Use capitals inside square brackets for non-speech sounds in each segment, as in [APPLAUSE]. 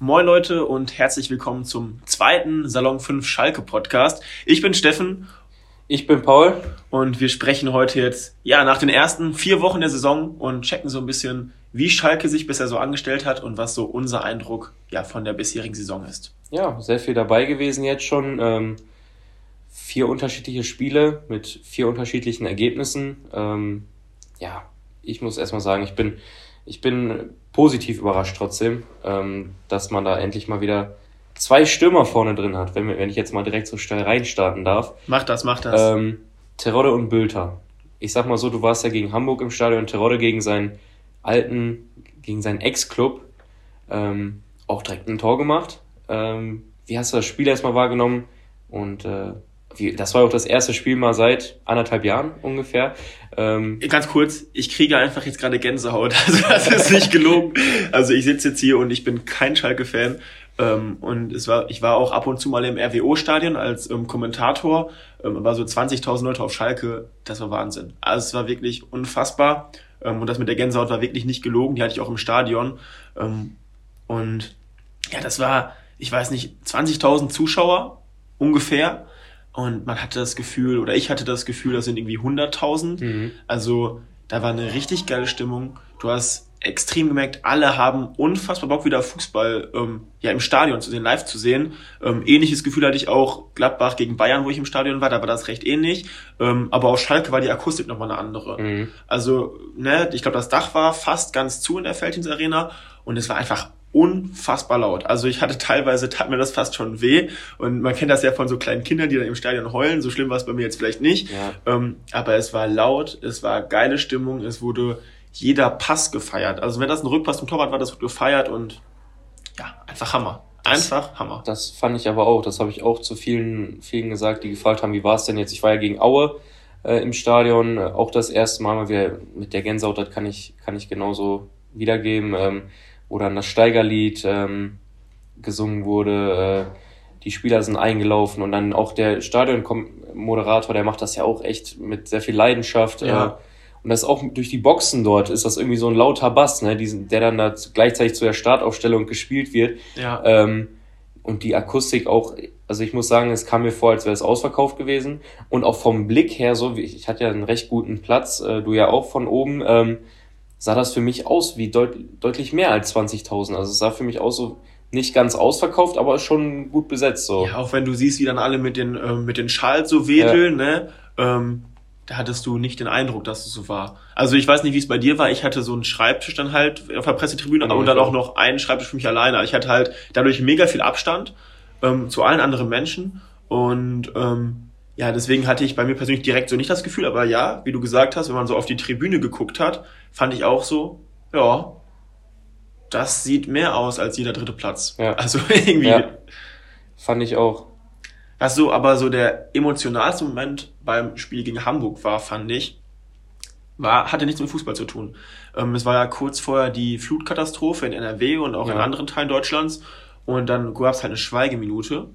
Moin Leute und herzlich willkommen zum zweiten Salon 5 Schalke Podcast. Ich bin Steffen. Ich bin Paul. Und wir sprechen heute jetzt, ja, nach den ersten vier Wochen der Saison und checken so ein bisschen, wie Schalke sich bisher so angestellt hat und was so unser Eindruck, ja, von der bisherigen Saison ist. Ja, sehr viel dabei gewesen jetzt schon. Ähm, vier unterschiedliche Spiele mit vier unterschiedlichen Ergebnissen. Ähm, ja, ich muss erstmal sagen, ich bin ich bin positiv überrascht trotzdem, ähm, dass man da endlich mal wieder zwei Stürmer vorne drin hat, wenn, wenn ich jetzt mal direkt so schnell reinstarten darf. Mach das, mach das. Ähm, Terodde und Bülter. Ich sag mal so, du warst ja gegen Hamburg im Stadion, Terodde gegen seinen alten, gegen seinen Ex-Club, ähm, auch direkt ein Tor gemacht. Ähm, wie hast du das Spiel erstmal wahrgenommen? Und äh, wie, das war auch das erste Spiel mal seit anderthalb Jahren ungefähr. Ähm, Ganz kurz, ich kriege einfach jetzt gerade Gänsehaut. [LAUGHS] Also das ist nicht gelogen. Also ich sitze jetzt hier und ich bin kein Schalke-Fan. Ähm, und es war, ich war auch ab und zu mal im RWO-Stadion als ähm, Kommentator. Ähm, war so 20.000 Leute auf Schalke. Das war Wahnsinn. Also es war wirklich unfassbar. Ähm, und das mit der Gänsehaut war wirklich nicht gelogen. Die hatte ich auch im Stadion. Ähm, und ja, das war, ich weiß nicht, 20.000 Zuschauer ungefähr. Und man hatte das Gefühl, oder ich hatte das Gefühl, das sind irgendwie 100.000. Mhm. Also da war eine richtig geile Stimmung. Du hast extrem gemerkt, alle haben unfassbar Bock, wieder Fußball ähm, ja im Stadion zu sehen, live zu sehen. Ähm, ähnliches Gefühl hatte ich auch Gladbach gegen Bayern, wo ich im Stadion war, da war das recht ähnlich. Ähm, aber auf Schalke war die Akustik nochmal eine andere. Mhm. Also, ne, ich glaube, das Dach war fast ganz zu in der Feldins Arena und es war einfach unfassbar laut. Also ich hatte teilweise, tat mir das fast schon weh. Und man kennt das ja von so kleinen Kindern, die dann im Stadion heulen. So schlimm war es bei mir jetzt vielleicht nicht. Ja. Ähm, aber es war laut, es war geile Stimmung, es wurde jeder Pass gefeiert. Also wenn das ein Rückpass zum Torwart war, das wurde gefeiert und ja, einfach Hammer. Einfach das, Hammer. Das fand ich aber auch. Das habe ich auch zu vielen, vielen gesagt, die gefragt haben, wie war es denn jetzt? Ich war ja gegen Aue äh, im Stadion, äh, auch das erste Mal mal wieder mit der Gänsehaut, das kann ich, kann ich genauso wiedergeben. Ähm, wo dann das Steigerlied ähm, gesungen wurde. Äh, die Spieler sind eingelaufen und dann auch der Stadionmoderator, der macht das ja auch echt mit sehr viel Leidenschaft. Ja. Äh, und das auch durch die Boxen dort ist das irgendwie so ein lauter Bass, ne, diesen, der dann da gleichzeitig zu der Startaufstellung gespielt wird. Ja. Ähm, und die Akustik auch, also ich muss sagen, es kam mir vor, als wäre es ausverkauft gewesen. Und auch vom Blick her, so wie ich, ich hatte ja einen recht guten Platz, äh, du ja auch von oben. Ähm, sah das für mich aus wie deut deutlich mehr als 20.000. Also es sah für mich aus so nicht ganz ausverkauft, aber schon gut besetzt so. Ja, auch wenn du siehst, wie dann alle mit den äh, mit den Schals so wedeln, ja. ne? Ähm, da hattest du nicht den Eindruck, dass es so war. Also ich weiß nicht, wie es bei dir war. Ich hatte so einen Schreibtisch dann halt auf der Pressetribüne genau, und dann auch noch einen Schreibtisch für mich alleine. Ich hatte halt dadurch mega viel Abstand ähm, zu allen anderen Menschen und ähm, ja, deswegen hatte ich bei mir persönlich direkt so nicht das Gefühl, aber ja, wie du gesagt hast, wenn man so auf die Tribüne geguckt hat, fand ich auch so, ja, das sieht mehr aus als jeder dritte Platz. Ja. Also [LAUGHS] irgendwie. Ja, fand ich auch. Was so aber so der emotionalste Moment beim Spiel gegen Hamburg war, fand ich, war, hatte nichts mit Fußball zu tun. Ähm, es war ja kurz vorher die Flutkatastrophe in NRW und auch ja. in anderen Teilen Deutschlands. Und dann gab es halt eine Schweigeminute.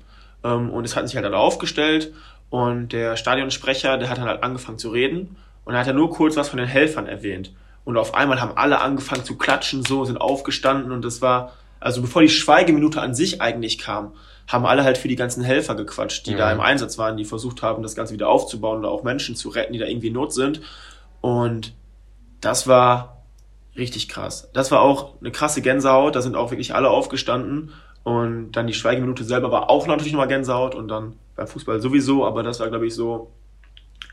Ähm, und es hatten sich halt alle aufgestellt und der Stadionsprecher, der hat dann halt angefangen zu reden und er hat ja nur kurz was von den Helfern erwähnt. Und auf einmal haben alle angefangen zu klatschen, so, sind aufgestanden und das war, also bevor die Schweigeminute an sich eigentlich kam, haben alle halt für die ganzen Helfer gequatscht, die mhm. da im Einsatz waren, die versucht haben, das Ganze wieder aufzubauen oder auch Menschen zu retten, die da irgendwie in Not sind. Und das war richtig krass. Das war auch eine krasse Gänsehaut, da sind auch wirklich alle aufgestanden und dann die Schweigeminute selber war auch natürlich nochmal Gänsehaut und dann beim Fußball sowieso, aber das war, glaube ich, so,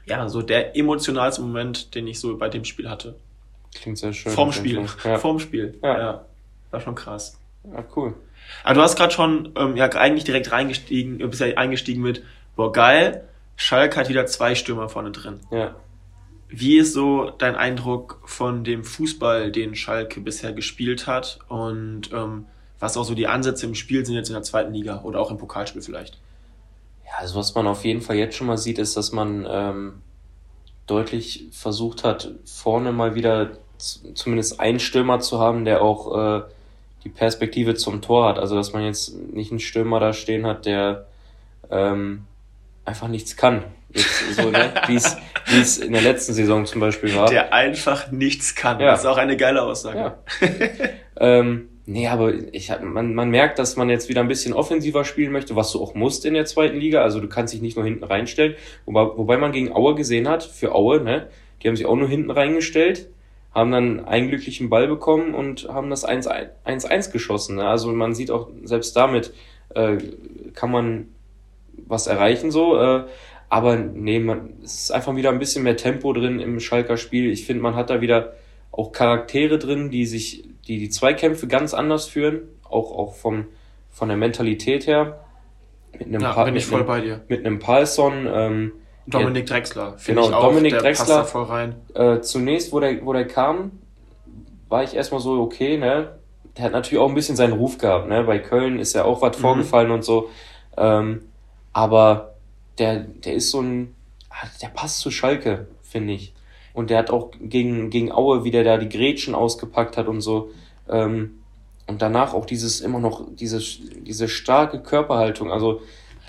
ja, so der emotionalste Moment, den ich so bei dem Spiel hatte. Klingt sehr schön. Vorm Spiel. Ja. Vorm Spiel. Ja. ja. War schon krass. Ja, cool. Aber du hast gerade schon ähm, ja eigentlich direkt reingestiegen, bist ja eingestiegen mit, boah, geil, Schalke hat wieder zwei Stürmer vorne drin. Ja. Wie ist so dein Eindruck von dem Fußball, den Schalke bisher gespielt hat und ähm, was auch so die Ansätze im Spiel sind jetzt in der zweiten Liga oder auch im Pokalspiel vielleicht? Ja, also was man auf jeden Fall jetzt schon mal sieht, ist, dass man ähm, deutlich versucht hat, vorne mal wieder zumindest einen Stürmer zu haben, der auch äh, die Perspektive zum Tor hat. Also dass man jetzt nicht einen Stürmer da stehen hat, der ähm, einfach nichts kann. Jetzt, so, ne? [LAUGHS] wie es in der letzten Saison zum Beispiel war. Der einfach nichts kann. Ja. Das ist auch eine geile Aussage. Ja. ähm, nee, aber ich, man, man merkt, dass man jetzt wieder ein bisschen offensiver spielen möchte, was du auch musst in der zweiten Liga. Also du kannst dich nicht nur hinten reinstellen. Wobei, wobei man gegen Aue gesehen hat, für Aue, ne, die haben sich auch nur hinten reingestellt, haben dann einen glücklichen Ball bekommen und haben das 1-1 geschossen. Ne? Also man sieht auch, selbst damit äh, kann man was erreichen so. Äh, aber nee, man, es ist einfach wieder ein bisschen mehr Tempo drin im Schalker Spiel. Ich finde, man hat da wieder auch Charaktere drin, die sich, die die Zweikämpfe ganz anders führen, auch, auch vom, von der Mentalität her. Mit einem, ja, pa bin ich voll einem, bei dir. Mit einem Palson, ähm, Dominik Drexler, genau, ich auch, Dominik der Drexler, passt da voll rein. Äh, zunächst, wo der, wo der kam, war ich erstmal so, okay, ne, der hat natürlich auch ein bisschen seinen Ruf gehabt, ne, bei Köln ist ja auch was mhm. vorgefallen und so, ähm, aber der, der ist so ein, ah, der passt zu Schalke, finde ich. Und der hat auch gegen, gegen Aue, wie der da die Grätschen ausgepackt hat und so. Ähm, und danach auch dieses immer noch, diese, diese starke Körperhaltung. Also,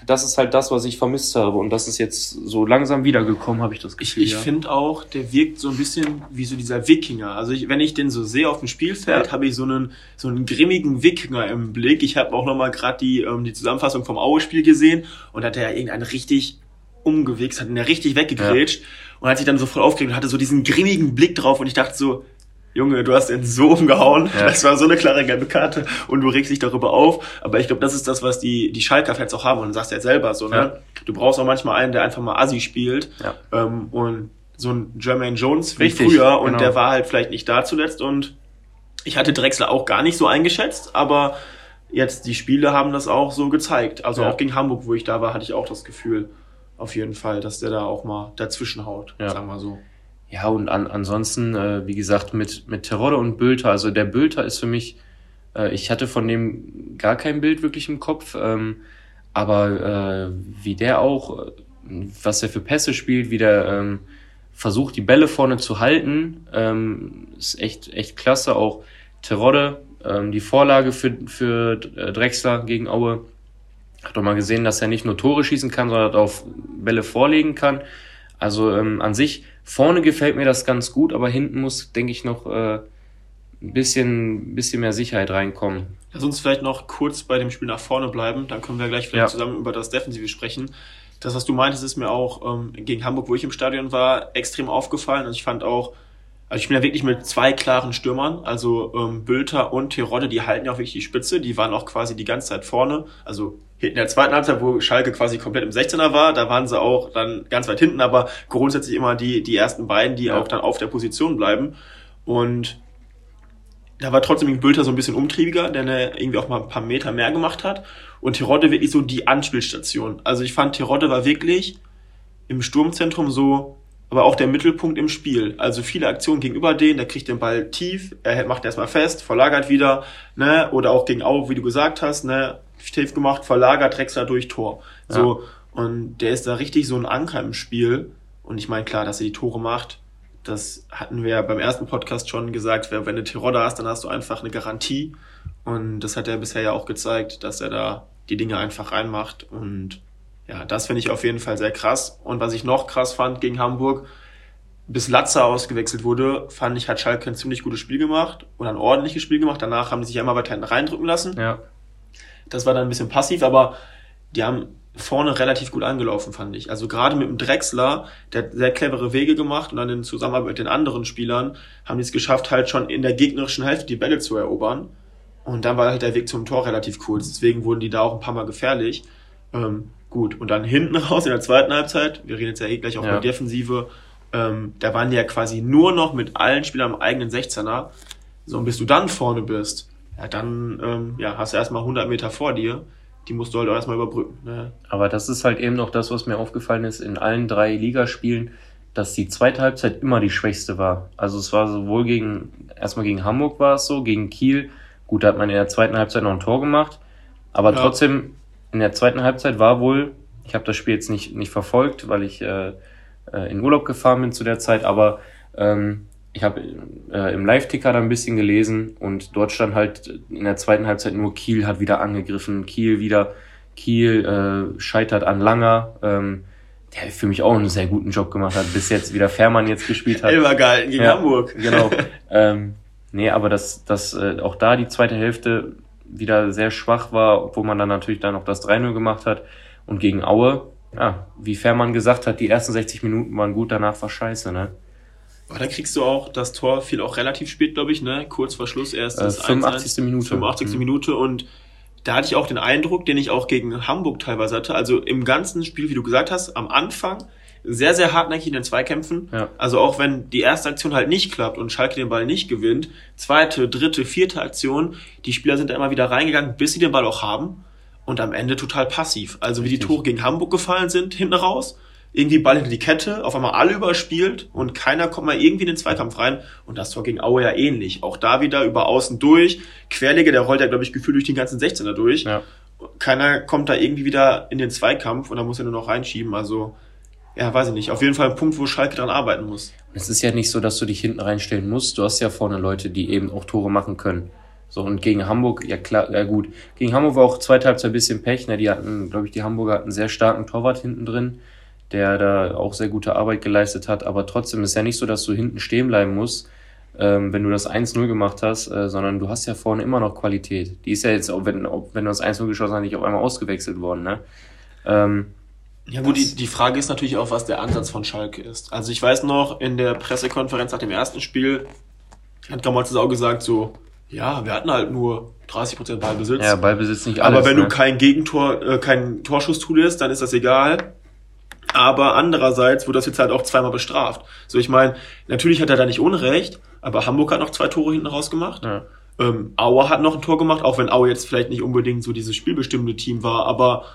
das ist halt das, was ich vermisst habe. Und das ist jetzt so langsam wiedergekommen, habe ich das Gefühl. Ich, ich ja. finde auch, der wirkt so ein bisschen wie so dieser Wikinger. Also ich, wenn ich den so sehe auf dem Spielfeld, ja. habe ich so einen, so einen grimmigen Wikinger im Blick. Ich habe auch nochmal gerade die, ähm, die Zusammenfassung vom Aue-Spiel gesehen und hat er ja irgendeinen richtig umgewichst, hat ihn ja richtig weggegrätscht. Ja und hat sich dann so voll aufgeregt und hatte so diesen grimmigen Blick drauf und ich dachte so, Junge, du hast ihn so umgehauen. Ja. Das war so eine klare gelbe Karte und du regst dich darüber auf. Aber ich glaube, das ist das, was die, die Schalker-Fans auch haben. Und du sagst ja selber so, ne? Ja. Du brauchst auch manchmal einen, der einfach mal Assi spielt. Ja. Ähm, und so ein Jermaine Jones wie Richtig, früher. Und genau. der war halt vielleicht nicht da zuletzt. Und ich hatte Drexler auch gar nicht so eingeschätzt, aber jetzt die Spiele haben das auch so gezeigt. Also auch gegen Hamburg, wo ich da war, hatte ich auch das Gefühl auf jeden Fall, dass der da auch mal dazwischen haut, ja. sagen wir so. Ja, und an, ansonsten, äh, wie gesagt, mit, mit Terodde und Bülter, also der Bülter ist für mich, äh, ich hatte von dem gar kein Bild wirklich im Kopf, ähm, aber äh, wie der auch, was er für Pässe spielt, wie der ähm, versucht, die Bälle vorne zu halten, ähm, ist echt, echt klasse. Auch Terodde, ähm, die Vorlage für, für Drexler gegen Aue, hat doch mal gesehen, dass er nicht nur Tore schießen kann, sondern auch Bälle vorlegen kann. Also ähm, an sich, vorne gefällt mir das ganz gut, aber hinten muss, denke ich, noch äh, ein bisschen, bisschen mehr Sicherheit reinkommen. Lass uns vielleicht noch kurz bei dem Spiel nach vorne bleiben, dann können wir gleich vielleicht ja. zusammen über das Defensive sprechen. Das, was du meintest, ist mir auch ähm, gegen Hamburg, wo ich im Stadion war, extrem aufgefallen. Und ich fand auch, also ich bin ja wirklich mit zwei klaren Stürmern, also ähm, Bülter und Terodde, die halten ja auch wirklich die Spitze, die waren auch quasi die ganze Zeit vorne. Also in der zweiten Halbzeit, wo Schalke quasi komplett im 16er war, da waren sie auch dann ganz weit hinten, aber grundsätzlich immer die, die ersten beiden, die ja. auch dann auf der Position bleiben. Und da war trotzdem Bülter so ein bisschen umtriebiger, der irgendwie auch mal ein paar Meter mehr gemacht hat. Und Terodde wirklich so die Anspielstation. Also ich fand, Terodde war wirklich im Sturmzentrum so aber auch der Mittelpunkt im Spiel. Also viele Aktionen gegenüber denen, der kriegt den Ball tief, er macht erstmal fest, verlagert wieder, ne, oder auch gegen Au, wie du gesagt hast, ne, tief gemacht, verlagert, Drexler durch Tor. Ja. So, und der ist da richtig so ein Anker im Spiel. Und ich meine, klar, dass er die Tore macht, das hatten wir ja beim ersten Podcast schon gesagt, wenn du Tiroda hast, dann hast du einfach eine Garantie. Und das hat er bisher ja auch gezeigt, dass er da die Dinge einfach reinmacht und ja, das finde ich auf jeden Fall sehr krass. Und was ich noch krass fand gegen Hamburg, bis Latzer ausgewechselt wurde, fand ich, hat Schalke ein ziemlich gutes Spiel gemacht oder ein ordentliches Spiel gemacht. Danach haben die sich einmal weiter hinten reindrücken lassen. Ja. Das war dann ein bisschen passiv, aber die haben vorne relativ gut angelaufen, fand ich. Also gerade mit dem Drechsler, der hat sehr clevere Wege gemacht und dann in Zusammenarbeit mit den anderen Spielern haben die es geschafft, halt schon in der gegnerischen Hälfte die Bälle zu erobern. Und dann war halt der Weg zum Tor relativ kurz. Deswegen wurden die da auch ein paar Mal gefährlich. Ähm, Gut, und dann hinten raus in der zweiten Halbzeit, wir reden jetzt ja eh gleich auch ja. über Defensive, ähm, da waren die ja quasi nur noch mit allen Spielern am eigenen 16er. So, und bis du dann vorne bist, ja, dann ähm, ja, hast du erstmal 100 Meter vor dir. Die musst du halt auch erstmal überbrücken. Ne? Aber das ist halt eben noch das, was mir aufgefallen ist in allen drei Ligaspielen, dass die zweite Halbzeit immer die schwächste war. Also es war sowohl gegen, erstmal gegen Hamburg war es so, gegen Kiel. Gut, da hat man in der zweiten Halbzeit noch ein Tor gemacht. Aber ja. trotzdem in der zweiten Halbzeit war wohl, ich habe das Spiel jetzt nicht, nicht verfolgt, weil ich äh, äh, in Urlaub gefahren bin zu der Zeit, aber ähm, ich habe äh, im Live-Ticker da ein bisschen gelesen und dort stand halt in der zweiten Halbzeit nur Kiel hat wieder angegriffen, Kiel wieder, Kiel äh, scheitert an Langer, ähm, der für mich auch einen sehr guten Job gemacht hat, bis jetzt wieder Fährmann jetzt gespielt hat. [LAUGHS] Elber gehalten gegen ja, Hamburg. Genau. [LAUGHS] ähm, Nee, aber dass, dass äh, auch da die zweite Hälfte wieder sehr schwach war, obwohl man dann natürlich dann noch das 3-0 gemacht hat. Und gegen Aue, ja, wie Fährmann gesagt hat, die ersten 60 Minuten waren gut, danach war scheiße, ne? Aber da kriegst du auch, das Tor fiel auch relativ spät, glaube ich, ne? Kurz vor Schluss erst Äh, 85. Minute. 85. Mhm. Minute und da hatte ich auch den Eindruck, den ich auch gegen Hamburg teilweise hatte. Also im ganzen Spiel, wie du gesagt hast, am Anfang sehr, sehr hartnäckig in den Zweikämpfen. Ja. Also auch wenn die erste Aktion halt nicht klappt und Schalke den Ball nicht gewinnt, zweite, dritte, vierte Aktion, die Spieler sind da immer wieder reingegangen, bis sie den Ball auch haben und am Ende total passiv. Also wie die. Tore gegen Hamburg gefallen sind, hinten raus, irgendwie Ball hinter die Kette, auf einmal alle überspielt und keiner kommt mal irgendwie in den Zweikampf rein und das Tor gegen Aue ja ähnlich. Auch da wieder über außen durch, Querleger, der rollt ja glaube ich gefühlt durch den ganzen 16er durch. Ja. Keiner kommt da irgendwie wieder in den Zweikampf und da muss er nur noch reinschieben, also ja, weiß ich nicht. Auf jeden Fall ein Punkt, wo Schalke dran arbeiten muss. Es ist ja nicht so, dass du dich hinten reinstellen musst. Du hast ja vorne Leute, die eben auch Tore machen können. So, und gegen Hamburg, ja klar, ja gut. Gegen Hamburg war auch zweite Halbzeit ein bisschen Pech. Ne? Die hatten, glaube ich, die Hamburger hatten einen sehr starken Torwart hinten drin, der da auch sehr gute Arbeit geleistet hat. Aber trotzdem ist ja nicht so, dass du hinten stehen bleiben musst, ähm, wenn du das 1-0 gemacht hast, äh, sondern du hast ja vorne immer noch Qualität. Die ist ja jetzt, auch wenn, auch wenn du das 1-0 geschossen hast, nicht auf einmal ausgewechselt worden. Ne? Ähm, Ja gut, die, die Frage ist natürlich auch, was der Ansatz von Schalke ist. Also ich weiß noch, in der Pressekonferenz nach dem ersten Spiel hat Gamolzes auch gesagt so, ja, wir hatten halt nur 30% Ballbesitz. ja, Ballbesitz nicht alles. aber wenn ne? du kein Gegentor, äh, keinen Torschuss zulässt, dann ist das egal. Aber andererseits wurde das jetzt halt auch zweimal bestraft. So, ich meine, natürlich hat er da nicht Unrecht, aber Hamburg hat noch zwei Tore hinten rausgemacht. Ja. Ähm, Aue hat noch ein Tor gemacht, auch wenn Aue jetzt vielleicht nicht unbedingt so dieses spielbestimmende Team war, aber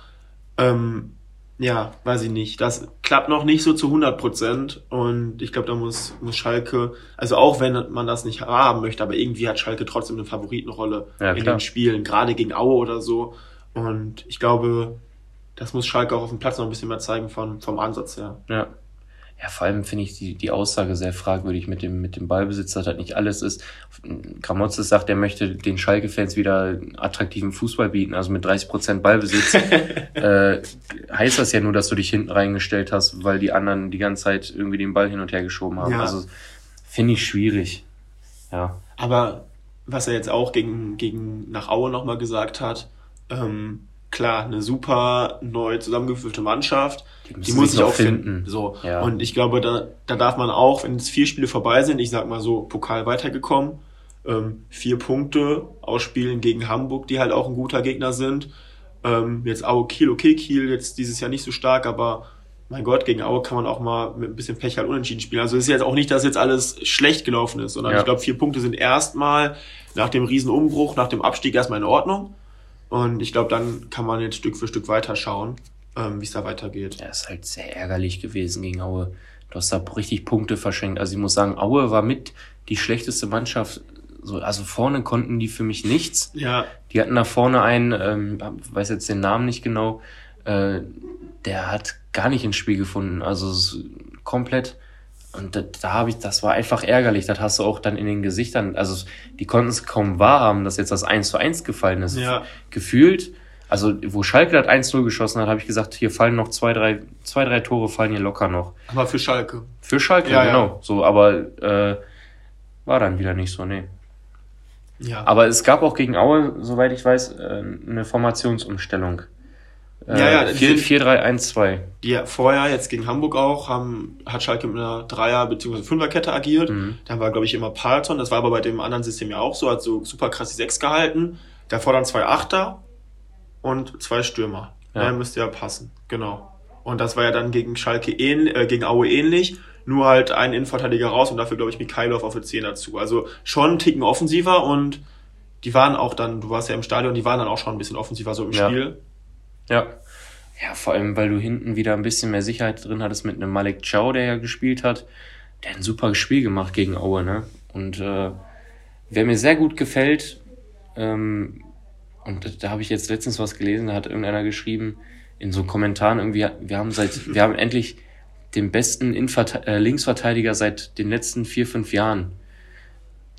ähm, ja, weiß ich nicht. Das klappt noch nicht so zu 100 Prozent und ich glaube, da muss, muss Schalke, also auch wenn man das nicht haben möchte, aber irgendwie hat Schalke trotzdem eine Favoritenrolle Ja, in den Spielen, gerade gegen Aue oder so. Und ich glaube, das muss Schalke auch auf dem Platz noch ein bisschen mehr zeigen von, vom Ansatz her. Ja. Ja, vor allem finde ich die, die Aussage sehr fragwürdig mit dem, mit dem Ballbesitz, dass das nicht alles ist. Gramotzes sagt, er möchte den Schalke-Fans wieder attraktiven Fußball bieten, also mit 30 Prozent Ballbesitz. [LAUGHS] äh, heißt das ja nur, dass du dich hinten reingestellt hast, weil die anderen die ganze Zeit irgendwie den Ball hin und her geschoben haben. Ja. Also finde ich schwierig. Ja. Aber was er jetzt auch gegen, gegen nach Aue nochmal gesagt hat, ähm, klar, eine super neu zusammengewürfelte Mannschaft, die, müssen muss sich auch finden. So. Ja. Und ich glaube, da, da darf man auch, wenn es vier Spiele vorbei sind, ich sag mal so, Pokal weitergekommen, ähm, vier Punkte ausspielen gegen Hamburg, die halt auch ein guter Gegner sind. Ähm, jetzt Aue Kiel, okay, Kiel jetzt dieses Jahr nicht so stark, aber mein Gott, gegen Aue kann man auch mal mit ein bisschen Pech halt unentschieden spielen. Also es ist jetzt auch nicht, dass jetzt alles schlecht gelaufen ist, sondern Ja. ich glaube, vier Punkte sind erstmal nach dem Riesenumbruch, nach dem Abstieg erstmal in Ordnung. Und ich glaube, dann kann man jetzt Stück für Stück weiterschauen, ähm, wie es da weitergeht. Ja, ist halt sehr ärgerlich gewesen gegen Aue. Du hast da richtig Punkte verschenkt. Also ich muss sagen, Aue war mit die schlechteste Mannschaft. So, also vorne konnten die für mich nichts. Ja, Die hatten da vorne einen, ähm, weiß jetzt den Namen nicht genau, äh, der hat gar nicht ins Spiel gefunden. Also es ist komplett. Und da, da habe ich, das war einfach ärgerlich. Das hast du auch dann in den Gesichtern. Also die konnten es kaum wahrhaben, dass jetzt das 1 zu 1 gefallen ist. Ja. Gefühlt, also wo Schalke das 1-0 geschossen hat, habe ich gesagt, hier fallen noch zwei, drei, zwei, drei Tore fallen hier locker noch. aber für Schalke. Für Schalke, Ja, ja. genau. So, aber äh, war dann wieder nicht so, nee. Ja. Aber es gab auch gegen Aue, soweit ich weiß, äh, eine Formationsumstellung. Äh, Ja, ja, die 4 sind- 4-3-1-2. Die vorher, jetzt gegen Hamburg auch, haben, hat Schalke mit einer Dreier- bzw. Fünferkette agiert. Mhm. Dann war, glaube ich, immer Palton. Das war aber bei dem anderen System ja auch so. Hat so super krass die Sechs gehalten. Davor dann zwei Achter und zwei Stürmer. Ja. Ja. müsste ja passen. Genau. Und das war ja dann gegen Schalke ähn, äh, gegen Aue ähnlich. Nur halt ein Innenverteidiger raus und dafür, glaube ich, Mikhailov auf der 10 dazu. Also schon einen Ticken offensiver und die waren auch dann, du warst ja im Stadion, die waren dann auch schon ein bisschen offensiver so im Ja. Spiel. Ja. Ja, vor allem, weil du hinten wieder ein bisschen mehr Sicherheit drin hattest mit einem Malik Chow, der ja gespielt hat. Der hat ein super Spiel gemacht gegen Aue, ne? Und äh, wer mir sehr gut gefällt, ähm, und da, da habe ich jetzt letztens was gelesen, da hat irgendeiner geschrieben, in so Kommentaren irgendwie, wir haben seit, wir haben endlich den besten Innenverte äh, Linksverteidiger seit den letzten vier, fünf Jahren.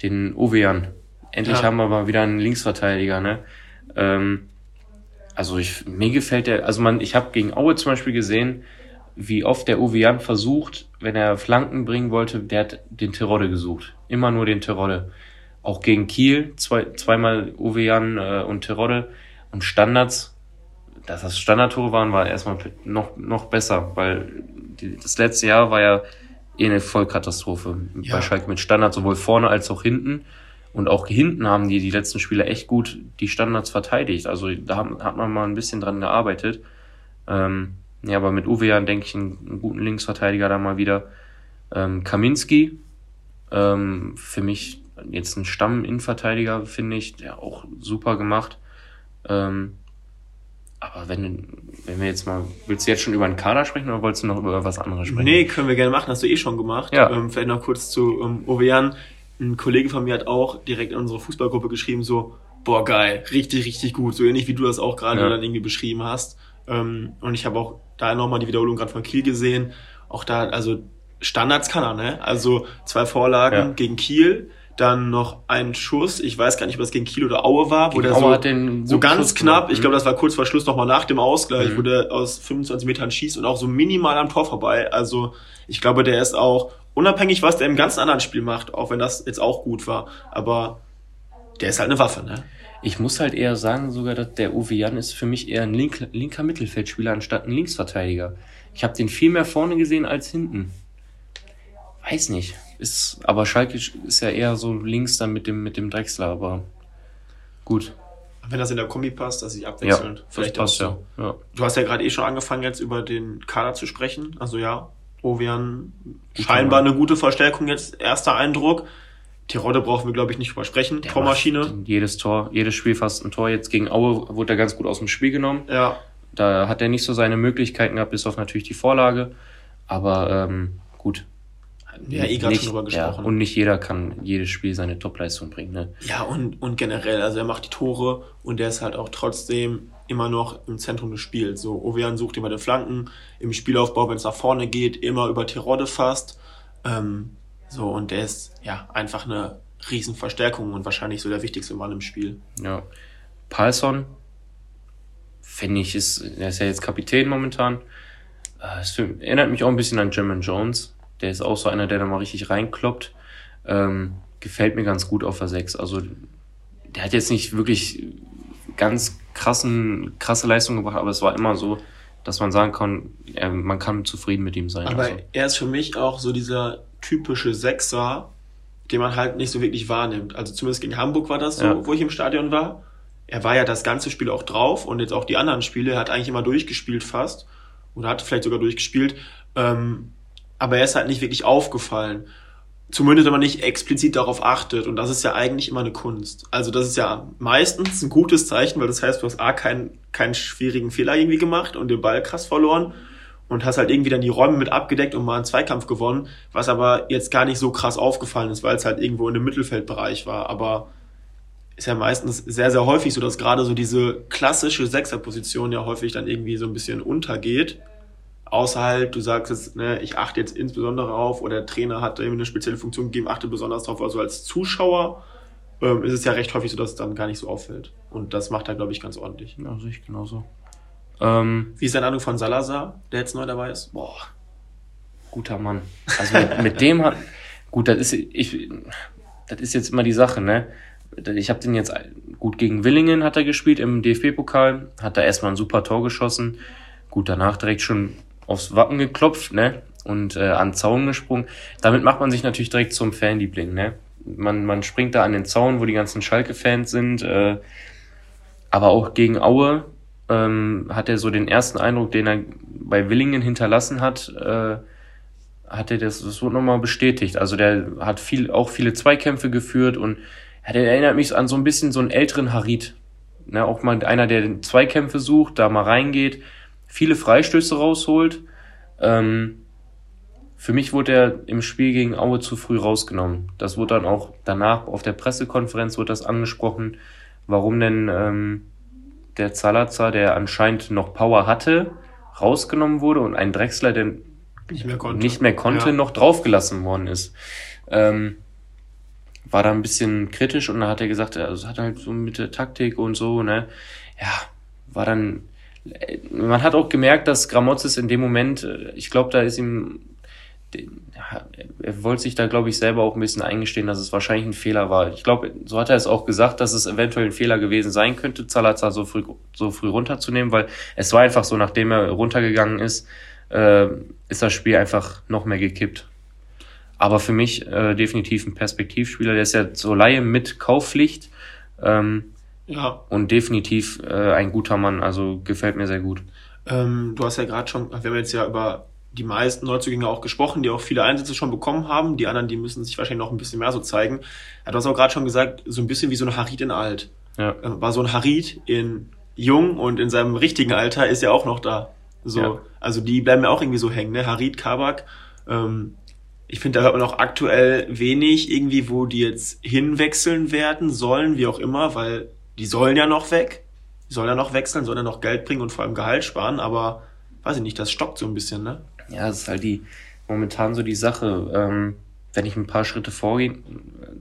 Den Ovejan. Endlich Ja. haben wir mal wieder einen Linksverteidiger, ne? Ähm, also ich, mir gefällt der, also man, ich habe gegen Aue zum Beispiel gesehen, wie oft der Jan versucht, wenn er Flanken bringen wollte, der hat den Terodde gesucht. Immer nur den Terodde. auch gegen Kiel, zwei, zweimal Jan äh, und Terodde und Standards, dass das Standardtore waren, war erstmal noch, noch besser, weil die, das letzte Jahr war ja eh eine Vollkatastrophe ja. bei Schalke mit Standards, sowohl vorne als auch hinten. Und auch hinten haben die die letzten Spiele echt gut die Standards verteidigt. Also da hat, hat man mal ein bisschen dran gearbeitet. Ähm, ja, aber mit Uwe Jan denke ich einen, einen, guten Linksverteidiger da mal wieder. Ähm, Kaminski, ähm, für mich jetzt ein Stamm-Innenverteidiger, finde ich, der auch super gemacht. Ähm, aber wenn, wenn wir jetzt mal, willst du jetzt schon über einen Kader sprechen oder wolltest du noch über was anderes sprechen? Nee, können wir gerne machen, hast du eh schon gemacht. Ja. Ähm, vielleicht noch kurz zu ähm, Uwe Jan ein Kollege von mir hat auch direkt in unsere Fußballgruppe geschrieben, so, boah, geil, richtig, richtig gut. So ähnlich wie du das auch gerade ja. dann irgendwie beschrieben hast. Ähm, und ich habe auch da nochmal die Wiederholung gerade von Kiel gesehen. Auch da, also Standards kann er, ne? Also zwei Vorlagen ja. gegen Kiel, dann noch ein Schuss. Ich weiß gar nicht, ob das gegen Kiel oder Aue war, wo gegen der Aue so, so ganz Schuss knapp, gemacht. ich glaube, mhm. das war kurz vor Schluss nochmal nach dem Ausgleich, mhm. wo der aus 25 Metern schießt und auch so minimal am Tor vorbei. Also ich glaube, der ist auch unabhängig, was der im ganz anderen Spiel macht, auch wenn das jetzt auch gut war, aber der ist halt eine Waffe, ne? Ich muss halt eher sagen, sogar, dass der Uwe Jan ist für mich eher ein link, linker Mittelfeldspieler anstatt ein Linksverteidiger. Ich habe den viel mehr vorne gesehen als hinten. Weiß nicht. Ist, aber Schalke ist ja eher so links dann mit dem, mit dem Drechsler, aber gut. Wenn das in der Kombi passt, dass ich abwechselnd. Ja, vielleicht passt, auch so. ja. ja. Du hast ja gerade eh schon angefangen, jetzt über den Kader zu sprechen. Also ja, Ovian scheinbar eine gute Verstärkung jetzt, erster Eindruck. Tirode brauchen wir, glaube ich, nicht drüber sprechen. Der Tormaschine. Jedes Tor, jedes Spiel fast ein Tor. Jetzt gegen Aue wurde er ganz gut aus dem Spiel genommen. Ja. Da hat er nicht so seine Möglichkeiten gehabt, bis auf natürlich die Vorlage. Aber ähm, gut. Ja, eh gerade schon drüber gesprochen. Ja, und nicht jeder kann jedes Spiel seine Topleistung bringen. Ne? Ja, und, und generell, also er macht die Tore und der ist halt auch trotzdem immer noch im Zentrum des Spiels. So, Ovean sucht immer den Flanken, im Spielaufbau, wenn es nach vorne geht, immer über Tirode fast. Ähm, so, und der ist ja einfach eine Riesenverstärkung und wahrscheinlich so der wichtigste Mann im Spiel. Ja. Palsson, finde ich, ist, er ist ja jetzt Kapitän momentan. Äh, es erinnert mich auch ein bisschen an German Jones. Der ist auch so einer, der da mal richtig reinkloppt. Ähm, gefällt mir ganz gut auf der 6. Also, der hat jetzt nicht wirklich ganz krassen, krasse Leistung gebracht, aber es war immer so, dass man sagen kann, er, man kann zufrieden mit ihm sein. Aber also. er ist für mich auch so dieser typische Sechser, den man halt nicht so wirklich wahrnimmt. Also zumindest gegen Hamburg war das so, ja. wo ich im Stadion war. Er war ja das ganze Spiel auch drauf und jetzt auch die anderen Spiele, er hat eigentlich immer durchgespielt fast oder hat vielleicht sogar durchgespielt. Ähm, aber er ist halt nicht wirklich aufgefallen. Zumindest wenn man nicht explizit darauf achtet. Und das ist ja eigentlich immer eine Kunst. Also das ist ja meistens ein gutes Zeichen, weil das heißt, du hast A, keinen, keinen schwierigen Fehler irgendwie gemacht und den Ball krass verloren und hast halt irgendwie dann die Räume mit abgedeckt und mal einen Zweikampf gewonnen, was aber jetzt gar nicht so krass aufgefallen ist, weil es halt irgendwo in dem Mittelfeldbereich war. Aber ist ja meistens sehr, sehr häufig so, dass gerade so diese klassische Sechserposition ja häufig dann irgendwie so ein bisschen untergeht Außer halt, du sagst jetzt, ne, ich achte jetzt insbesondere auf, oder der Trainer hat irgendwie eine spezielle Funktion gegeben, achte besonders drauf. Also als Zuschauer ähm, ist es ja recht häufig so, dass es dann gar nicht so auffällt. Und das macht er, glaube ich, ganz ordentlich. Ja, sehe ich genauso. Ähm, Wie ist deine Ahnung von Salazar, der jetzt neu dabei ist? Boah, guter Mann. Also mit, mit [LAUGHS] dem hat, gut, das ist, ich, das ist jetzt immer die Sache, ne? Ich habe den jetzt gut gegen Willingen hat er gespielt im DFB-Pokal, hat da erstmal ein super Tor geschossen. Gut, danach direkt schon aufs Wappen geklopft, ne? Und äh, an den Zaun gesprungen. Damit macht man sich natürlich direkt zum Fanliebling, ne? Man, man springt da an den Zaun, wo die ganzen Schalke-Fans sind. Äh, aber auch gegen Aue ähm, hat er so den ersten Eindruck, den er bei Willingen hinterlassen hat, äh, hat er das, das wurde nochmal bestätigt. Also der hat viel, auch viele Zweikämpfe geführt und ja, der erinnert mich an so ein bisschen so einen älteren Harit. Ne, auch mal einer, der Zweikämpfe sucht, da mal reingeht viele Freistöße rausholt. Ähm, für mich wurde er im Spiel gegen Aue zu früh rausgenommen. Das wurde dann auch danach auf der Pressekonferenz wurde das angesprochen, warum denn ähm, der Zalazar, der anscheinend noch Power hatte, rausgenommen wurde und ein Drechsler, der nicht mehr konnte, nicht mehr konnte ja. noch draufgelassen worden ist. Ähm, war da ein bisschen kritisch und da hat er gesagt, also hat halt so mit der Taktik und so, ne, ja, war dann man hat auch gemerkt, dass Gramozis in dem Moment, äh, ich glaube, da ist ihm er wollte sich da, glaube ich, selber auch ein bisschen eingestehen, dass es wahrscheinlich ein Fehler war. Ich glaube, so hat er es auch gesagt, dass es eventuell ein Fehler gewesen sein könnte, Zalazar so früh, so früh runterzunehmen, weil es war einfach so, nachdem er runtergegangen ist, äh, ist das Spiel einfach noch mehr gekippt. Aber für mich äh, definitiv ein Perspektivspieler, der ist ja zur Laie mit Kaufpflicht. Ähm, ja. Und definitiv äh, ein guter Mann, also gefällt mir sehr gut. Ähm, du hast ja gerade schon, wir haben jetzt ja über die meisten Neuzugänge auch gesprochen, die auch viele Einsätze schon bekommen haben. Die anderen, die müssen sich wahrscheinlich noch ein bisschen mehr so zeigen. Ja, du hast auch gerade schon gesagt, so ein bisschen wie so ein Harid in alt. Ja. Äh, war so ein Harid in jung und in seinem richtigen Alter ist ja auch noch da. So, ja. also die bleiben ja auch irgendwie so hängen, ne? Harid, Kabak. Ähm, ich finde, da hört man auch aktuell wenig irgendwie, wo die jetzt hinwechseln werden sollen, wie auch immer, weil die sollen ja noch weg. Die sollen ja noch wechseln, sollen ja noch Geld bringen und vor allem Gehalt sparen, aber weiß ich nicht, das stockt so ein bisschen, ne? Ja, das ist halt die momentan so die Sache. Ähm, wenn ich ein paar Schritte vorgehen,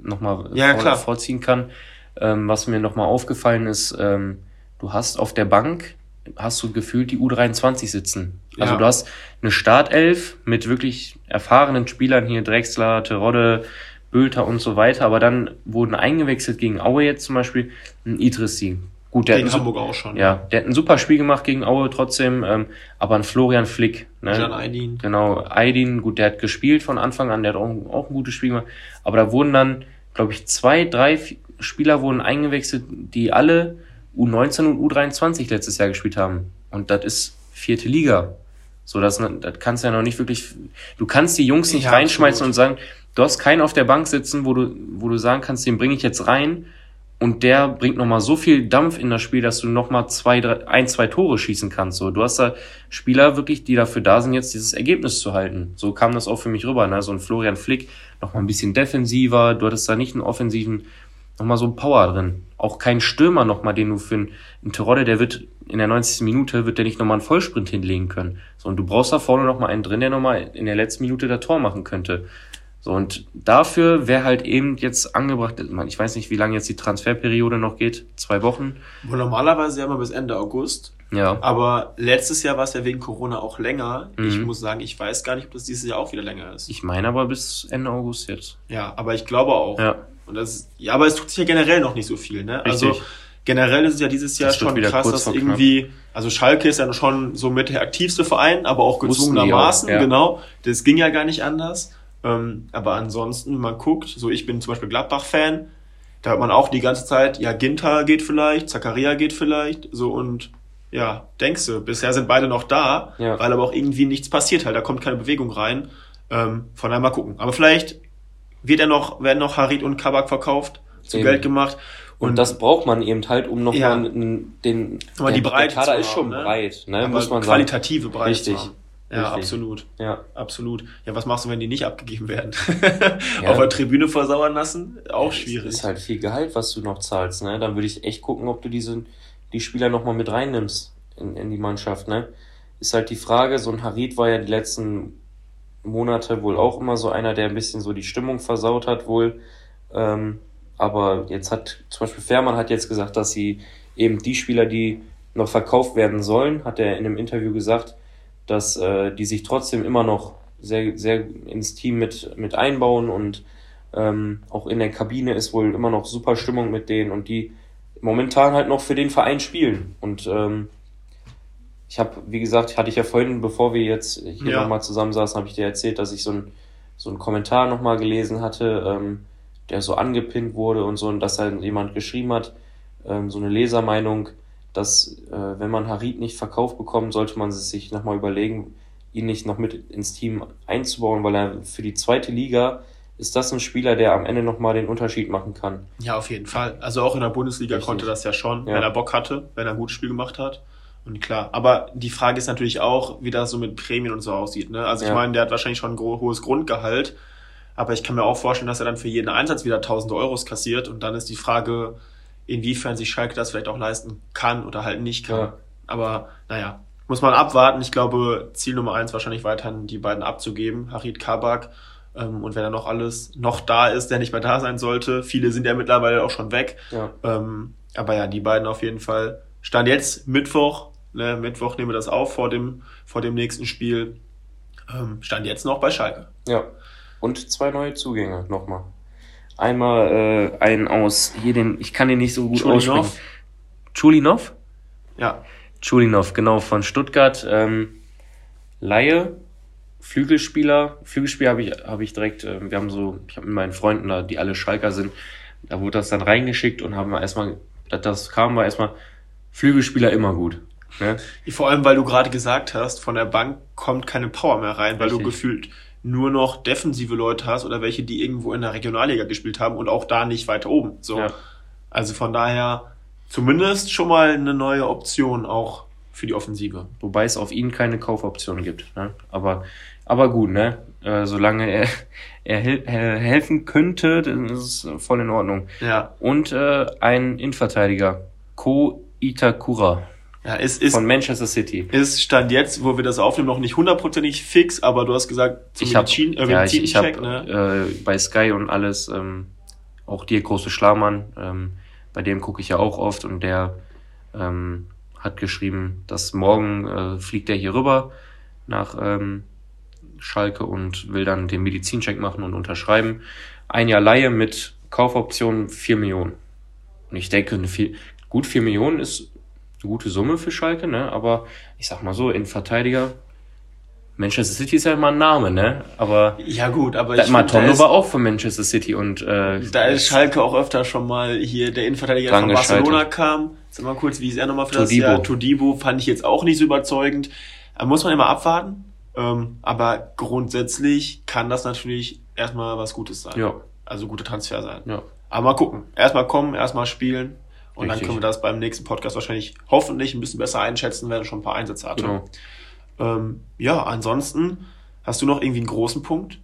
nochmal ja, vor, vorziehen kann, ähm, was mir nochmal aufgefallen ist, ähm, du hast auf der Bank, hast du gefühlt die U23 sitzen. Also ja. du hast eine Startelf mit wirklich erfahrenen Spielern hier, Drexler, Terodde, Bülter und so weiter, aber dann wurden eingewechselt gegen Aue jetzt zum Beispiel ein Idrissi, Gut, der gegen Hamburg auch schon. Ja, der hat ein super Spiel gemacht gegen Aue trotzdem, ähm, aber ein Florian Flick. Ne? Jan Aydin. Genau, Aydin, gut, der hat gespielt von Anfang an, der hat auch, auch ein gutes Spiel gemacht. Aber da wurden dann, glaube ich, zwei, drei Spieler wurden eingewechselt, die alle U19 und U23 letztes Jahr gespielt haben. Und das ist vierte Liga. So, das, das kannst du ja noch nicht wirklich, du kannst die Jungs nicht ja, reinschmeißen absolut. und sagen, du hast keinen auf der Bank sitzen, wo du, wo du sagen kannst, den bringe ich jetzt rein und der bringt nochmal so viel Dampf in das Spiel, dass du nochmal zwei, drei, ein, zwei Tore schießen kannst. So, du hast da Spieler wirklich, die dafür da sind, jetzt dieses Ergebnis zu halten. So kam das auch für mich rüber. Ne? So ein Florian Flick nochmal ein bisschen defensiver. Du hattest da nicht einen offensiven, nochmal so ein Power drin. Auch kein Stürmer nochmal, den du für einen, einen Terodde, der wird in der 90. Minute, wird der nicht nochmal einen Vollsprint hinlegen können. So, und du brauchst da vorne nochmal einen drin, der nochmal in der letzten Minute das Tor machen könnte. So, und dafür wäre halt eben jetzt angebracht, ich weiß nicht, wie lange jetzt die Transferperiode noch geht, zwei Wochen. Wo normalerweise ja immer bis Ende August. Ja. Aber letztes Jahr war es ja wegen Corona auch länger. Mhm. Ich muss sagen, ich weiß gar nicht, ob das dieses Jahr auch wieder länger ist. Ich meine aber bis Ende August jetzt. Ja, aber ich glaube auch. Ja. Und das, ja, aber es tut sich ja generell noch nicht so viel, ne? Also Richtig. Also generell ist es ja dieses Jahr das schon krass, dass irgendwie, also Schalke ist ja schon so mit der aktivste Verein, aber auch gezwungenermaßen, ja. genau. Das ging ja gar nicht anders. Ähm, aber ansonsten, man guckt, so ich bin zum Beispiel Gladbach-Fan, da hat man auch die ganze Zeit, ja, Ginter geht vielleicht, Zakaria geht vielleicht, so und ja, denkst du, bisher sind beide noch da, ja. weil aber auch irgendwie nichts passiert halt, da kommt keine Bewegung rein. Ähm, von daher mal gucken. Aber vielleicht wird er noch, werden noch Harid und Kabak verkauft, zu Geld gemacht. Und, und, das braucht man eben halt, um nochmal ja. den, aber die Breite der Kader ist schon ne? breit, ne? Aber muss man qualitative sagen. Breite. Richtig. Ja, Richtig. absolut. Ja. Absolut. Ja, was machst du, wenn die nicht abgegeben werden? [LAUGHS] ja. Auf der Tribüne versauern lassen? Auch ja, schwierig. Ist halt viel Gehalt, was du noch zahlst, ne? Dann würde ich echt gucken, ob du diese, die Spieler nochmal mit reinnimmst in, in die Mannschaft, ne? Ist halt die Frage, so ein Harid war ja die letzten Monate wohl auch immer so einer, der ein bisschen so die Stimmung versaut hat, wohl. Ähm, aber jetzt hat, zum Beispiel Fährmann hat jetzt gesagt, dass sie eben die Spieler, die noch verkauft werden sollen, hat er in einem Interview gesagt, dass äh, die sich trotzdem immer noch sehr, sehr ins Team mit, mit einbauen und ähm, auch in der Kabine ist wohl immer noch super Stimmung mit denen und die momentan halt noch für den Verein spielen. Und ähm, ich habe, wie gesagt, hatte ich ja vorhin, bevor wir jetzt hier ja. nochmal zusammensaßen, habe ich dir erzählt, dass ich so ein so einen Kommentar nochmal gelesen hatte, ähm, der so angepinnt wurde und so, und dass halt jemand geschrieben hat, ähm, so eine Lesermeinung, dass äh, wenn man Harid nicht verkauft bekommt, sollte man sich nochmal überlegen, ihn nicht noch mit ins Team einzubauen, weil er für die zweite Liga ist das ein Spieler, der am Ende nochmal den Unterschied machen kann. Ja, auf jeden Fall. Also auch in der Bundesliga Richtig. konnte das ja schon, ja. wenn er Bock hatte, wenn er ein gutes Spiel gemacht hat. Und klar, aber die Frage ist natürlich auch, wie das so mit Prämien und so aussieht. Ne? Also ich ja. meine, der hat wahrscheinlich schon ein hohes Grundgehalt, aber ich kann mir auch vorstellen, dass er dann für jeden Einsatz wieder 1000 Euros kassiert und dann ist die Frage, inwiefern sich Schalke das vielleicht auch leisten kann oder halt nicht kann. Ja. Aber naja, muss man abwarten. Ich glaube, Ziel Nummer eins wahrscheinlich weiterhin die beiden abzugeben, Harid Kabak. Ähm, und wenn er noch alles noch da ist, der nicht mehr da sein sollte. Viele sind ja mittlerweile auch schon weg. Ja. Ähm, aber ja, die beiden auf jeden Fall. Stand jetzt Mittwoch, ne, Mittwoch nehmen wir das auf vor dem, vor dem nächsten Spiel. Ähm, stand jetzt noch bei Schalke. Ja. Und zwei neue Zugänge nochmal. Einmal äh, einen aus hier den, ich kann den nicht so gut Chulinov. aussprechen. Chulinov? Ja. Chulinov, genau, von Stuttgart. Ähm, Laie, Flügelspieler. Flügelspieler habe ich, habe ich direkt, äh, wir haben so, ich habe mit meinen Freunden da, die alle Schalker sind, da wurde das dann reingeschickt und haben wir erstmal, das, das kam war erstmal, Flügelspieler immer gut. Ne? Vor allem, weil du gerade gesagt hast, von der Bank kommt keine Power mehr rein, weil Richtig. du gefühlt nur noch defensive Leute hast oder welche, die irgendwo in der Regionalliga gespielt haben und auch da nicht weiter oben. So. Ja. Also von daher zumindest schon mal eine neue Option auch für die Offensive. Wobei es auf ihn keine Kaufoption gibt. Ne? Aber, aber gut, ne? Äh, solange er, [LAUGHS] er, hel er helfen könnte, dann ist es voll in Ordnung. Ja. Und äh, ein Innenverteidiger, Ko Itakura Ja, es ist, von Manchester City. ist Stand jetzt, wo wir das aufnehmen, noch nicht hundertprozentig fix, aber du hast gesagt, zum Ich habe Medizin, äh, ja, ich, ich hab, Medizincheck, ne? äh, bei Sky und alles, ähm, auch dir große Schlamann, ähm, bei dem gucke ich ja auch oft und der ähm, hat geschrieben, dass morgen äh, fliegt er hier rüber nach ähm, Schalke und will dann den Medizincheck machen und unterschreiben. Ein Jahr Laie mit Kaufoption 4 Millionen. Und ich denke, vier, gut 4 Millionen ist eine gute Summe für Schalke, ne? Aber ich sag mal so, in Verteidiger, Manchester City ist ja immer ein Name, ne? Aber Ja gut, aber ich Matondo war auch von Manchester City und äh, da ist Schalke auch öfter schon mal hier der Innenverteidiger von Barcelona kam. Sag mal kurz, wie ist er nochmal für das Todibo. Jahr? Todibo fand ich jetzt auch nicht so überzeugend. Da muss man immer abwarten. Ähm, aber grundsätzlich kann das natürlich erstmal was Gutes sein. ja, Also gute Transfer sein. ja. Aber mal gucken. Erstmal kommen, erstmal spielen. Und Richtig. dann können wir das beim nächsten Podcast wahrscheinlich hoffentlich ein bisschen besser einschätzen, wenn er schon ein paar Einsätze hatte. Genau. Ähm, ja, ansonsten hast du noch irgendwie einen großen Punkt?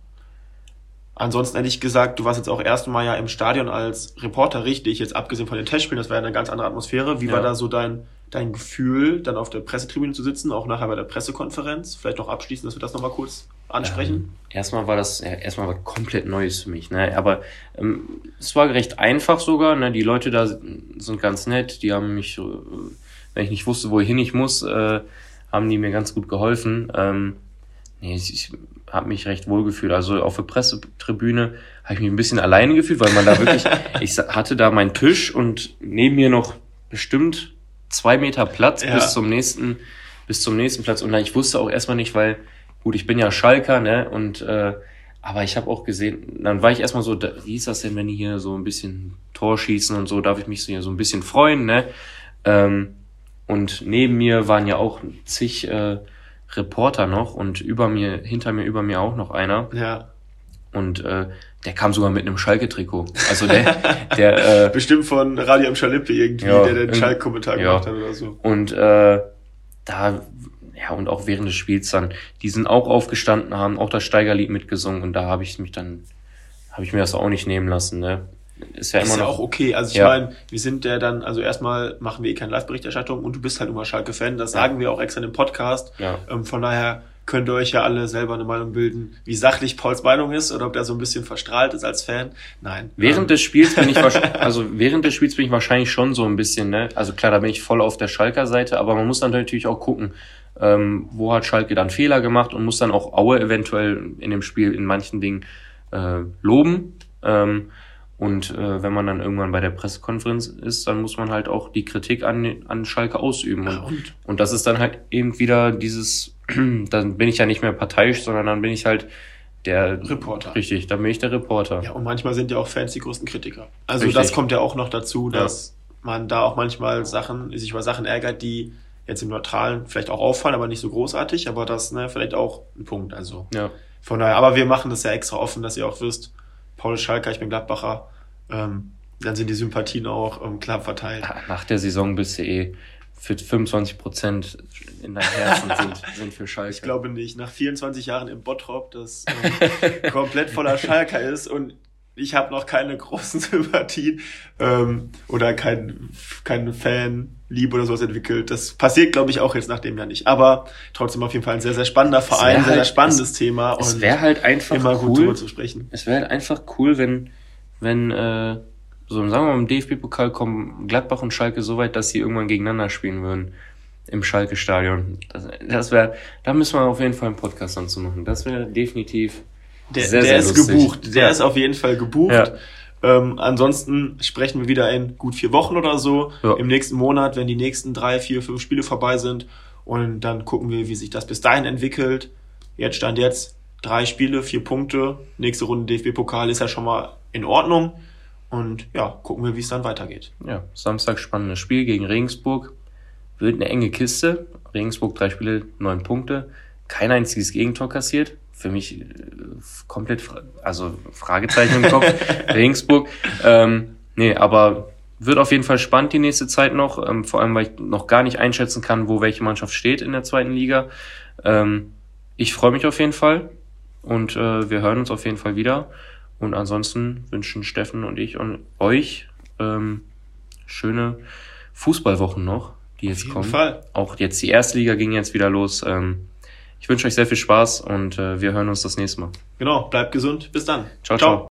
Ansonsten hätte ich gesagt, du warst jetzt auch erst mal ja im Stadion als Reporter richtig, jetzt abgesehen von den Testspielen, das war ja eine ganz andere Atmosphäre. Wie Ja. war da so dein, dein Gefühl, dann auf der Pressetribüne zu sitzen, auch nachher bei der Pressekonferenz? Vielleicht noch abschließend, dass wir das nochmal kurz ansprechen. Ähm, erstmal war das ja, erstmal war komplett Neues für mich, ne? Aber ähm, es war recht einfach sogar, ne? Die Leute da sind ganz nett, die haben mich, äh, wenn ich nicht wusste, wohin ich muss, äh, haben die mir ganz gut geholfen. Ähm, nee, ich, ich habe mich recht wohl gefühlt. Also auf der Pressetribüne habe ich mich ein bisschen alleine gefühlt, weil man da wirklich, [LAUGHS] ich hatte da meinen Tisch und neben mir noch bestimmt zwei Meter Platz Ja. bis zum nächsten, bis zum nächsten Platz. Und ich wusste auch erstmal nicht, weil, gut, ich bin ja Schalker, ne? Und äh, aber ich habe auch gesehen, dann war ich erstmal so, wie ist das denn, wenn die hier so ein bisschen Tor schießen und so, darf ich mich so hier so ein bisschen freuen, ne? Ähm, und neben mir waren ja auch zig äh, Reporter noch und über mir, hinter mir, über mir auch noch einer. Ja. Und äh, der kam sogar mit einem Schalke-Trikot. Also der, [LAUGHS] der, äh, Bestimmt von Radio M. Schalippe irgendwie, Ja, der den Schalk-Kommentar ja. gemacht hat oder so. Und äh, da, ja, und auch während des Spiels dann, die sind auch aufgestanden, haben auch das Steigerlied mitgesungen und da habe ich mich dann, habe ich mir das auch nicht nehmen lassen, ne? Ist ja Ist immer ja noch. auch okay. Also ich Ja. meine, wir sind ja dann, also erstmal machen wir eh keine Live-Berichterstattung und du bist halt immer Schalke-Fan. Das Ja. sagen wir auch extra in dem Podcast. Ja. Ähm, von daher könnt ihr euch ja alle selber eine Meinung bilden, wie sachlich Pauls Meinung ist oder ob der so ein bisschen verstrahlt ist als Fan. Nein. Während Ähm, des Spiels bin ich wahrscheinlich, [LAUGHS] also während des Spiels bin ich wahrscheinlich schon so ein bisschen, ne? Also klar, da bin ich voll auf der Schalker Seite, aber man muss dann natürlich auch gucken, ähm, wo hat Schalke dann Fehler gemacht und muss dann auch Aue eventuell in dem Spiel in manchen Dingen äh, loben. Ähm, und äh, wenn man dann irgendwann bei der Pressekonferenz ist, dann muss man halt auch die Kritik an, an Schalke ausüben. ja, Und, und und das ist dann halt eben wieder dieses, [CLEARS THROAT] dann bin ich ja nicht mehr parteiisch, sondern dann bin ich halt der Reporter. Richtig, dann bin ich der Reporter. Ja, und manchmal sind ja auch Fans die größten Kritiker. Also Richtig. das kommt ja auch noch dazu, Ja. dass man da auch manchmal Sachen, sich über Sachen ärgert, die jetzt im Neutralen vielleicht auch auffallen, aber nicht so großartig, aber das ne, vielleicht auch ein Punkt. Also ja. von daher, aber wir machen das ja extra offen, dass ihr auch wisst, Paul Schalker, ich bin Gladbacher, ähm, dann sind die Sympathien auch ähm, klar verteilt. Nach der Saison bist du eh für 25 Prozent in deinem Herzen [LAUGHS] sind, sind für Schalke. Ich glaube nicht. Nach 24 Jahren im Bottrop, das ähm, [LAUGHS] komplett voller Schalker ist und ich habe noch keine großen [LAUGHS] Sympathien ähm, oder kein, kein Fanliebe oder sowas entwickelt. Das passiert, glaube ich, auch jetzt nach dem Jahr nicht. Aber trotzdem auf jeden Fall ein sehr, sehr spannender Verein, wär sehr, sehr halt- spannendes Thema es und wäre halt einfach immer gut cool. darüber zu sprechen. Es wäre halt einfach cool, wenn, wenn äh, so sagen wir mal im DFB-Pokal kommen Gladbach und Schalke so weit, dass sie irgendwann gegeneinander spielen würden. im Schalke-Stadion. Das, das wäre, da müssen wir auf jeden Fall einen Podcast dann zu machen. Das wäre definitiv Der, sehr, der sehr ist lustig. gebucht. Der Ja. ist auf jeden Fall gebucht. Ja. Ähm, ansonsten sprechen wir wieder in gut vier Wochen oder so. Ja. Im nächsten Monat, wenn die nächsten drei, vier, fünf Spiele vorbei sind. Und dann gucken wir, wie sich das bis dahin entwickelt. Jetzt stand jetzt drei Spiele, vier Punkte. Nächste Runde DFB-Pokal ist ja schon mal in Ordnung. Und ja, gucken wir, wie es dann weitergeht. Ja, Samstag spannendes Spiel gegen Regensburg. Wird eine enge Kiste. Regensburg drei Spiele, neun Punkte. Kein einziges Gegentor kassiert. Für mich äh, komplett, also Fragezeichen im Kopf. [LAUGHS] Regensburg. Ähm, nee, aber wird auf jeden Fall spannend die nächste Zeit noch. Ähm, vor allem, weil ich noch gar nicht einschätzen kann, wo welche Mannschaft steht in der zweiten Liga. Ähm, ich freue mich auf jeden Fall. Und äh, wir hören uns auf jeden Fall wieder. Und ansonsten wünschen Steffen und ich und euch ähm, schöne Fußballwochen noch, die jetzt Auf jeden kommen. Fall. Auch jetzt die erste Liga ging jetzt wieder los. Ähm, ich wünsche euch sehr viel Spaß und äh, wir hören uns das nächste Mal. Genau, bleibt gesund. Bis dann. ciao. ciao.